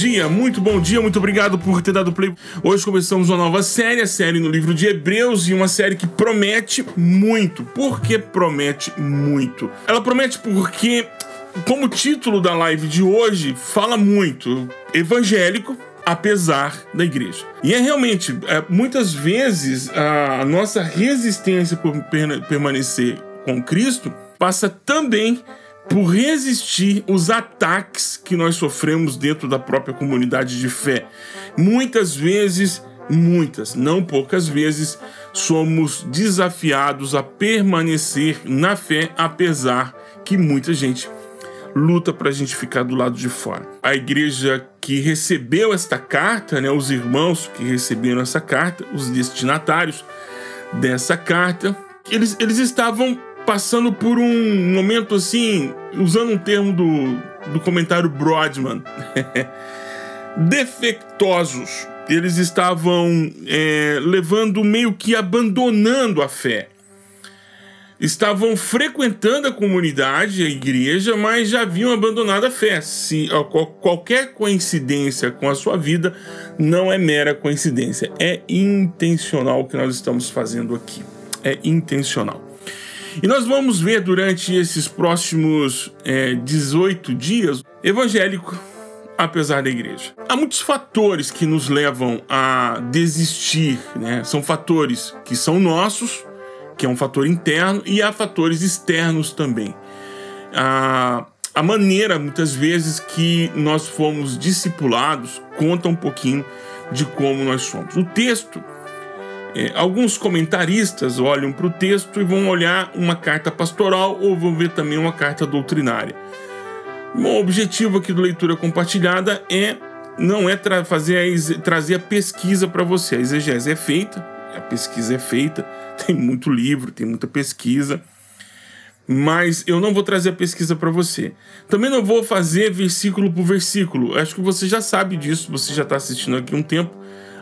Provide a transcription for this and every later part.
dia, muito bom dia, muito obrigado por ter dado play. Hoje começamos uma nova série, a série no livro de Hebreus, e uma série que promete muito. Por que promete muito? Ela promete porque, como título da live de hoje, fala muito evangélico, apesar da igreja. E é realmente, é, muitas vezes, a nossa resistência por permanecer com Cristo passa também por resistir os ataques que nós sofremos dentro da própria comunidade de fé. Muitas vezes, muitas, não poucas vezes, somos desafiados a permanecer na fé, apesar que muita gente luta para a gente ficar do lado de fora. A igreja que recebeu esta carta, né, os irmãos que receberam essa carta, os destinatários dessa carta, eles, eles estavam passando por um momento assim, usando um termo do, do comentário Brodman, defectosos. Eles estavam é, levando meio que abandonando a fé. Estavam frequentando a comunidade, a igreja, mas já haviam abandonado a fé. Se qualquer coincidência com a sua vida não é mera coincidência, é intencional o que nós estamos fazendo aqui. É intencional. E nós vamos ver durante esses próximos é, 18 dias evangélico, apesar da igreja. Há muitos fatores que nos levam a desistir, né? São fatores que são nossos, que é um fator interno, e há fatores externos também. A, a maneira, muitas vezes, que nós fomos discipulados conta um pouquinho de como nós somos. O texto é, alguns comentaristas olham para o texto e vão olhar uma carta pastoral ou vão ver também uma carta doutrinária. O objetivo aqui do Leitura Compartilhada é não é tra fazer a trazer a pesquisa para você. A exegese é feita, a pesquisa é feita, tem muito livro, tem muita pesquisa, mas eu não vou trazer a pesquisa para você. Também não vou fazer versículo por versículo. Acho que você já sabe disso, você já está assistindo aqui um tempo.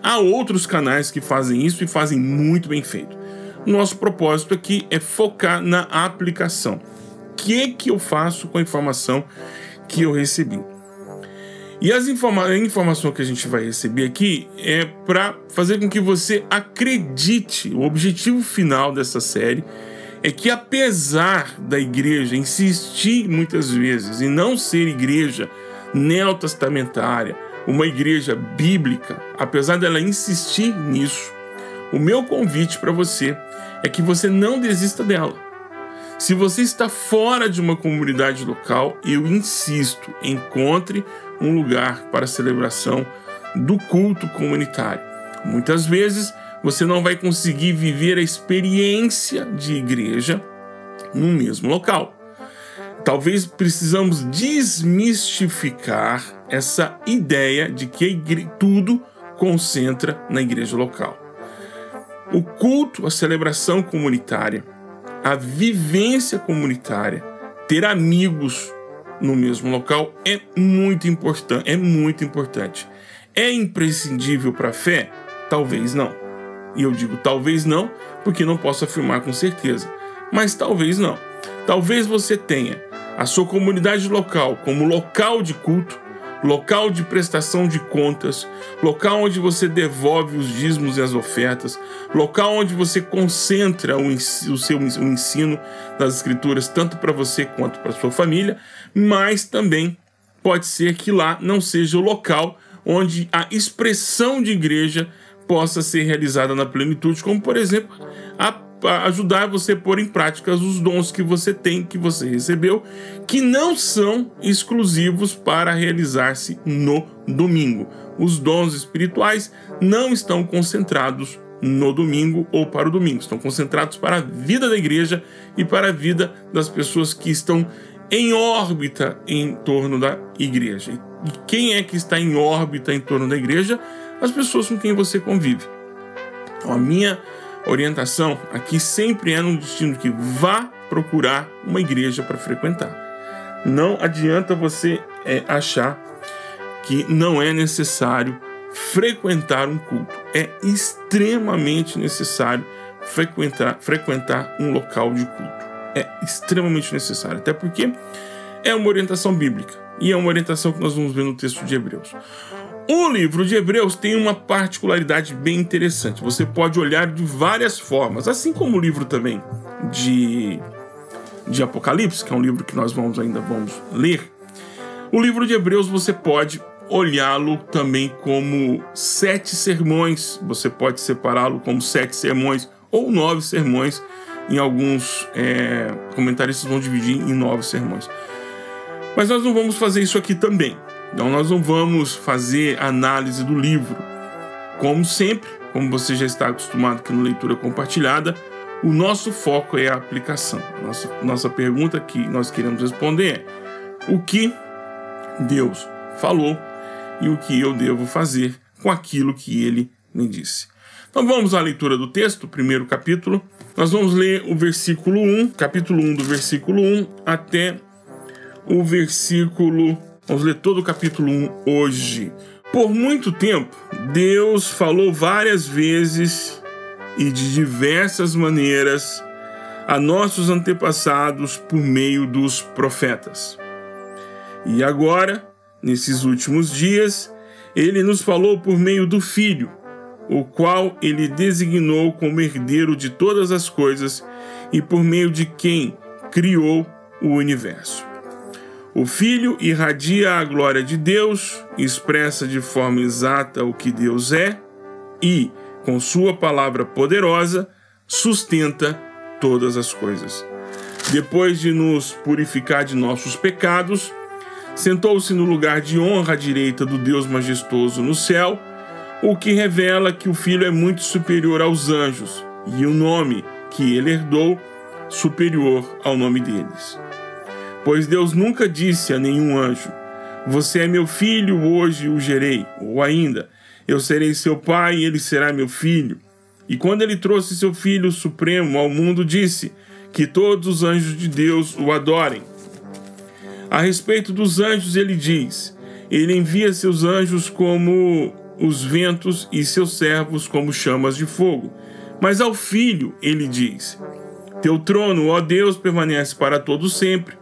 Há outros canais que fazem isso e fazem muito bem feito. Nosso propósito aqui é focar na aplicação. O que, que eu faço com a informação que eu recebi? E as informa a informação que a gente vai receber aqui é para fazer com que você acredite. O objetivo final dessa série é que, apesar da igreja insistir muitas vezes em não ser igreja neotestamentária, uma igreja bíblica, apesar dela insistir nisso, o meu convite para você é que você não desista dela. Se você está fora de uma comunidade local, eu insisto, encontre um lugar para a celebração do culto comunitário. Muitas vezes você não vai conseguir viver a experiência de igreja no mesmo local. Talvez precisamos desmistificar essa ideia de que tudo concentra na igreja local. O culto, a celebração comunitária, a vivência comunitária, ter amigos no mesmo local é muito importante, é muito importante. É imprescindível para a fé? Talvez não. E eu digo talvez não, porque não posso afirmar com certeza. Mas talvez não. Talvez você tenha a sua comunidade local como local de culto, local de prestação de contas, local onde você devolve os dízimos e as ofertas, local onde você concentra o, seu ensino das escrituras tanto para você quanto para sua família, mas também pode ser que lá não seja o local onde a expressão de igreja possa ser realizada na plenitude, como por exemplo a ajudar você a pôr em prática os dons que você tem, que você recebeu, que não são exclusivos para realizar-se no domingo. Os dons espirituais não estão concentrados no domingo ou para o domingo, estão concentrados para a vida da igreja e para a vida das pessoas que estão em órbita em torno da igreja. E quem é que está em órbita em torno da igreja? As pessoas com quem você convive. Então, a minha orientação aqui sempre é no destino que vá procurar uma igreja para frequentar. Não adianta você é, achar que não é necessário frequentar um culto. É extremamente necessário frequentar, frequentar um local de culto. É extremamente necessário, até porque é uma orientação bíblica e é uma orientação que nós vamos ver no texto de Hebreus. O livro de Hebreus tem uma particularidade bem interessante. Você pode olhar de várias formas, assim como o livro também de, de Apocalipse, que é um livro que nós vamos ainda vamos ler. O livro de Hebreus você pode olhá-lo também como sete sermões. Você pode separá-lo como sete sermões ou nove sermões. Em alguns é, comentaristas vão dividir em nove sermões. Mas nós não vamos fazer isso aqui também. Então nós não vamos fazer análise do livro. Como sempre, como você já está acostumado aqui no Leitura Compartilhada, o nosso foco é a aplicação. Nossa, nossa pergunta que nós queremos responder é: o que Deus falou e o que eu devo fazer com aquilo que ele me disse? Então vamos à leitura do texto, primeiro capítulo. Nós vamos ler o versículo 1, capítulo 1 do versículo 1 até o versículo. Vamos ler todo o capítulo 1 hoje. Por muito tempo, Deus falou várias vezes e de diversas maneiras a nossos antepassados por meio dos profetas. E agora, nesses últimos dias, ele nos falou por meio do Filho, o qual ele designou como herdeiro de todas as coisas e por meio de quem criou o universo. O Filho irradia a glória de Deus, expressa de forma exata o que Deus é e, com Sua palavra poderosa, sustenta todas as coisas. Depois de nos purificar de nossos pecados, sentou-se no lugar de honra à direita do Deus majestoso no céu, o que revela que o Filho é muito superior aos anjos e o nome que ele herdou superior ao nome deles. Pois Deus nunca disse a nenhum anjo: Você é meu filho, hoje o gerei. Ou ainda, Eu serei seu pai e ele será meu filho. E quando ele trouxe seu filho supremo ao mundo, disse: Que todos os anjos de Deus o adorem. A respeito dos anjos, ele diz: Ele envia seus anjos como os ventos e seus servos como chamas de fogo. Mas ao filho, ele diz: Teu trono, ó Deus, permanece para todo sempre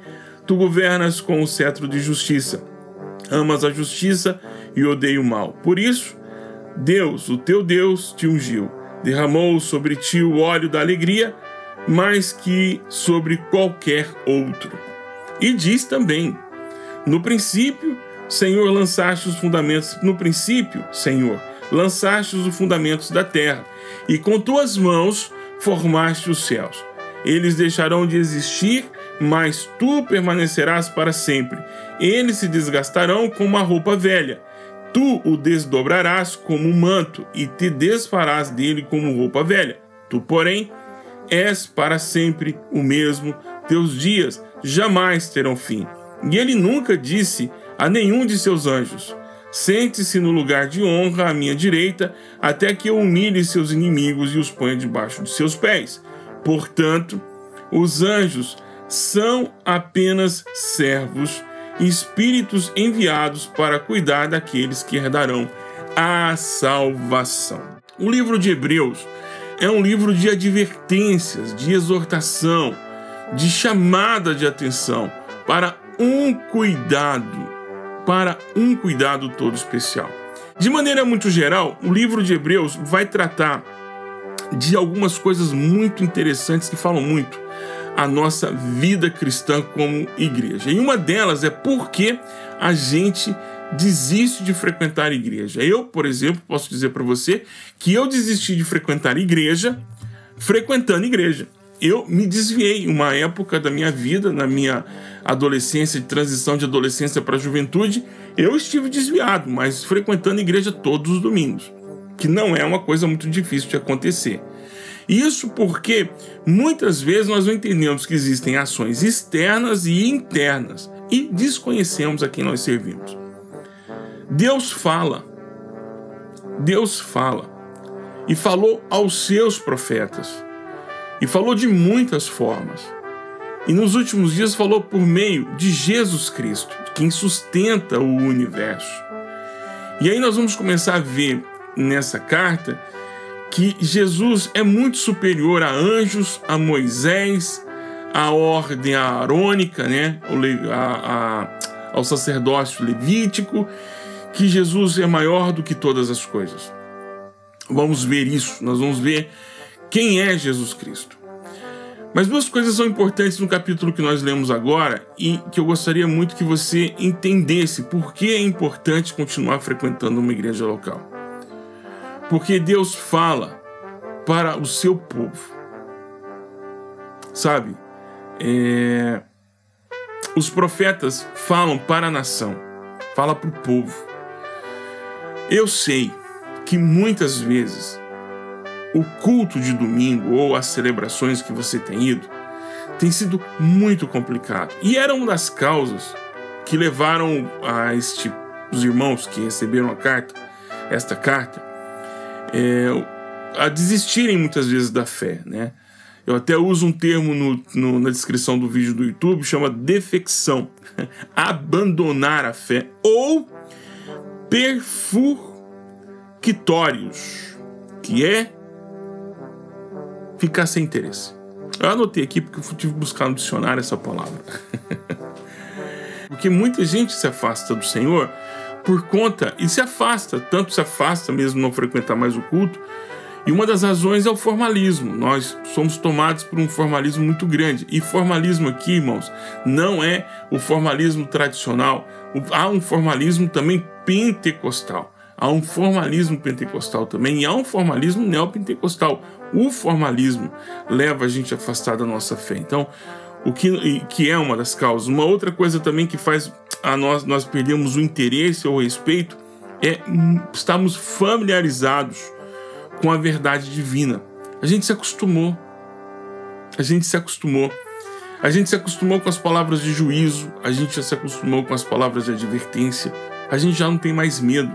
Tu governas com o cetro de justiça. Amas a justiça e odeia o mal. Por isso, Deus, o teu Deus, te ungiu. Derramou sobre ti o óleo da alegria, mais que sobre qualquer outro. E diz também: No princípio, Senhor, lançaste os fundamentos. No princípio, Senhor, lançaste os fundamentos da terra, e com tuas mãos formaste os céus. Eles deixarão de existir mas tu permanecerás para sempre. Eles se desgastarão como uma roupa velha. Tu o desdobrarás como um manto e te desfarás dele como roupa velha. Tu, porém, és para sempre o mesmo. Teus dias jamais terão fim. E ele nunca disse a nenhum de seus anjos: Sente-se no lugar de honra à minha direita, até que eu humilhe seus inimigos e os ponha debaixo de seus pés. Portanto, os anjos são apenas servos, espíritos enviados para cuidar daqueles que herdarão a salvação. O livro de Hebreus é um livro de advertências, de exortação, de chamada de atenção para um cuidado, para um cuidado todo especial. De maneira muito geral, o livro de Hebreus vai tratar de algumas coisas muito interessantes que falam muito a nossa vida cristã como igreja. E uma delas é porque a gente desiste de frequentar a igreja. Eu, por exemplo, posso dizer para você que eu desisti de frequentar a igreja frequentando a igreja. Eu me desviei uma época da minha vida, na minha adolescência, de transição de adolescência para juventude, eu estive desviado, mas frequentando a igreja todos os domingos, que não é uma coisa muito difícil de acontecer. Isso porque muitas vezes nós não entendemos que existem ações externas e internas e desconhecemos a quem nós servimos. Deus fala, Deus fala e falou aos seus profetas e falou de muitas formas. E nos últimos dias falou por meio de Jesus Cristo, quem sustenta o universo. E aí nós vamos começar a ver nessa carta que Jesus é muito superior a anjos, a Moisés, a ordem arônica, né? A, a, ao sacerdócio levítico, que Jesus é maior do que todas as coisas. Vamos ver isso, nós vamos ver quem é Jesus Cristo. Mas duas coisas são importantes no capítulo que nós lemos agora e que eu gostaria muito que você entendesse por que é importante continuar frequentando uma igreja local. Porque Deus fala para o seu povo. Sabe? É... Os profetas falam para a nação, fala para o povo. Eu sei que muitas vezes o culto de domingo ou as celebrações que você tem ido tem sido muito complicado. E era uma das causas que levaram a este, os irmãos que receberam a carta, esta carta, é, a desistirem muitas vezes da fé, né? Eu até uso um termo no, no, na descrição do vídeo do YouTube, chama defecção. Abandonar a fé. Ou perfurquitórios, que é ficar sem interesse. Eu anotei aqui porque eu tive que buscar no dicionário essa palavra. porque muita gente se afasta do Senhor por conta, e se afasta, tanto se afasta mesmo não frequentar mais o culto, e uma das razões é o formalismo. Nós somos tomados por um formalismo muito grande. E formalismo aqui, irmãos, não é o formalismo tradicional. Há um formalismo também pentecostal. Há um formalismo pentecostal também e há um formalismo neopentecostal. O formalismo leva a gente a afastar da nossa fé. Então, o que, que é uma das causas. Uma outra coisa também que faz a nós, nós perdemos o interesse ou o respeito é estarmos familiarizados com a verdade divina. A gente se acostumou. A gente se acostumou. A gente se acostumou com as palavras de juízo, a gente já se acostumou com as palavras de advertência, a gente já não tem mais medo,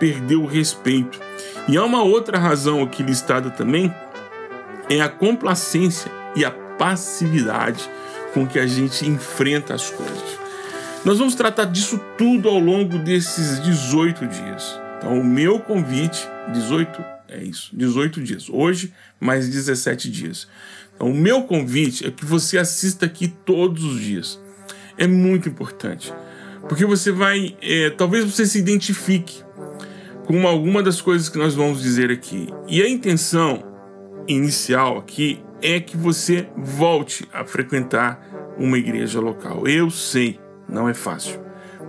perdeu o respeito. E há uma outra razão aqui listada também, é a complacência e a passividade com que a gente enfrenta as coisas. Nós vamos tratar disso tudo ao longo desses 18 dias. Então, o meu convite, 18 é isso, 18 dias. Hoje, mais 17 dias. Então, o meu convite é que você assista aqui todos os dias. É muito importante. Porque você vai. É, talvez você se identifique com alguma das coisas que nós vamos dizer aqui. E a intenção inicial aqui é que você volte a frequentar uma igreja local. Eu sei, não é fácil,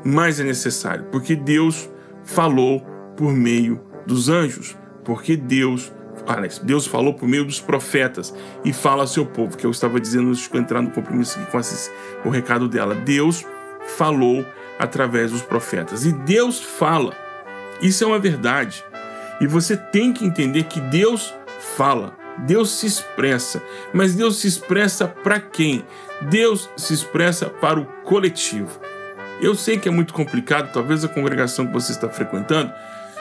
mas é necessário, porque Deus falou por meio dos anjos porque Deus, aliás, Deus falou por meio dos profetas e fala ao seu povo, que eu estava dizendo antes de entrar no compromisso aqui com o recado dela. Deus falou através dos profetas e Deus fala. Isso é uma verdade. E você tem que entender que Deus fala, Deus se expressa, mas Deus se expressa para quem? Deus se expressa para o coletivo. Eu sei que é muito complicado, talvez a congregação que você está frequentando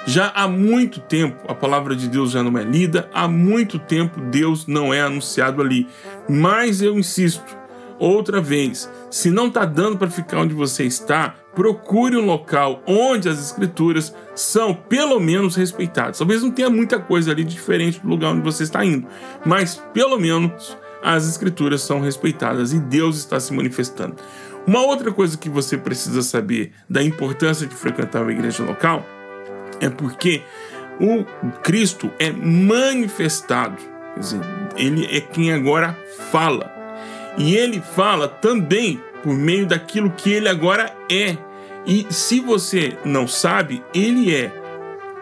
já há muito tempo a palavra de Deus já não é lida, há muito tempo Deus não é anunciado ali. Mas eu insisto, outra vez, se não está dando para ficar onde você está, procure um local onde as escrituras são pelo menos respeitadas. Talvez não tenha muita coisa ali diferente do lugar onde você está indo, mas pelo menos as escrituras são respeitadas e Deus está se manifestando. Uma outra coisa que você precisa saber da importância de frequentar uma igreja local é porque o Cristo é manifestado, quer dizer, ele é quem agora fala. E ele fala também por meio daquilo que ele agora é. E se você não sabe, ele é.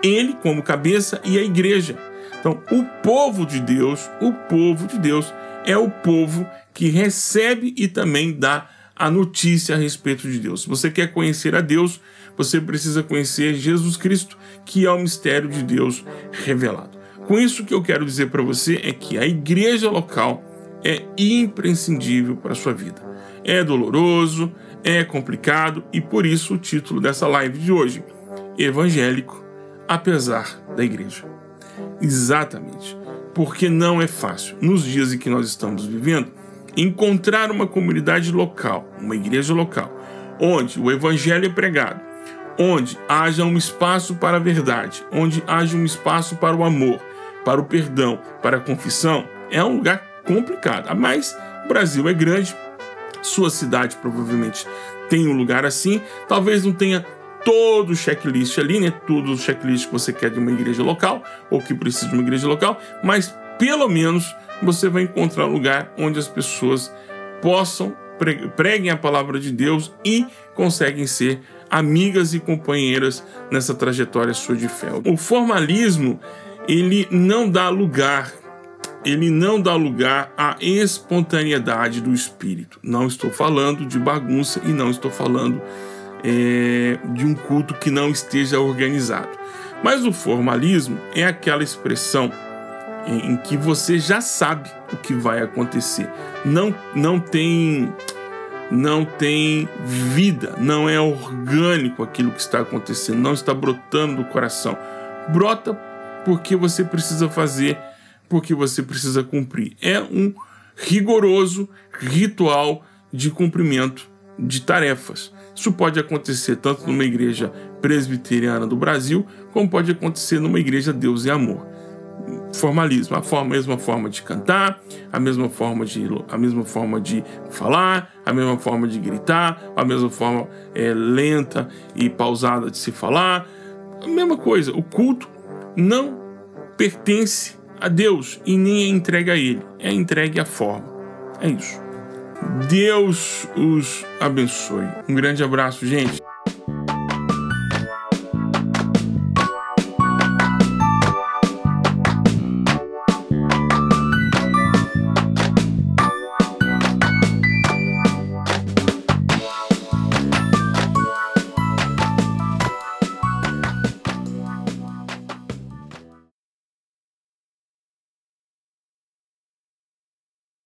Ele como cabeça e a igreja. Então, o povo de Deus, o povo de Deus é o povo que recebe e também dá a notícia a respeito de Deus. Se você quer conhecer a Deus, você precisa conhecer Jesus Cristo, que é o mistério de Deus revelado. Com isso, o que eu quero dizer para você é que a igreja local é imprescindível para a sua vida. É doloroso, é complicado e por isso o título dessa live de hoje: Evangélico, apesar da igreja. Exatamente, porque não é fácil, nos dias em que nós estamos vivendo, encontrar uma comunidade local, uma igreja local, onde o evangelho é pregado, onde haja um espaço para a verdade, onde haja um espaço para o amor, para o perdão, para a confissão, é um lugar complicado. Mas O Brasil é grande, sua cidade provavelmente tem um lugar assim, talvez não tenha todo o checklist ali, né? Tudo o checklist que você quer de uma igreja local ou que precisa de uma igreja local, mas pelo menos você vai encontrar um lugar onde as pessoas possam preguem a palavra de Deus e conseguem ser amigas e companheiras nessa trajetória sua de fé. O formalismo, ele não dá lugar, ele não dá lugar à espontaneidade do espírito. Não estou falando de bagunça e não estou falando é, de um culto que não esteja organizado. Mas o formalismo é aquela expressão em, em que você já sabe o que vai acontecer. Não, não tem não tem vida, não é orgânico aquilo que está acontecendo, não está brotando do coração. Brota porque você precisa fazer, porque você precisa cumprir. É um rigoroso ritual de cumprimento de tarefas. Isso pode acontecer tanto numa igreja presbiteriana do Brasil, como pode acontecer numa igreja Deus e Amor formalismo, a, forma, a mesma forma de cantar, a mesma forma de, a mesma forma de falar, a mesma forma de gritar, a mesma forma é, lenta e pausada de se falar, a mesma coisa. O culto não pertence a Deus e nem é entregue a Ele, é entregue à forma. É isso. Deus os abençoe. Um grande abraço, gente.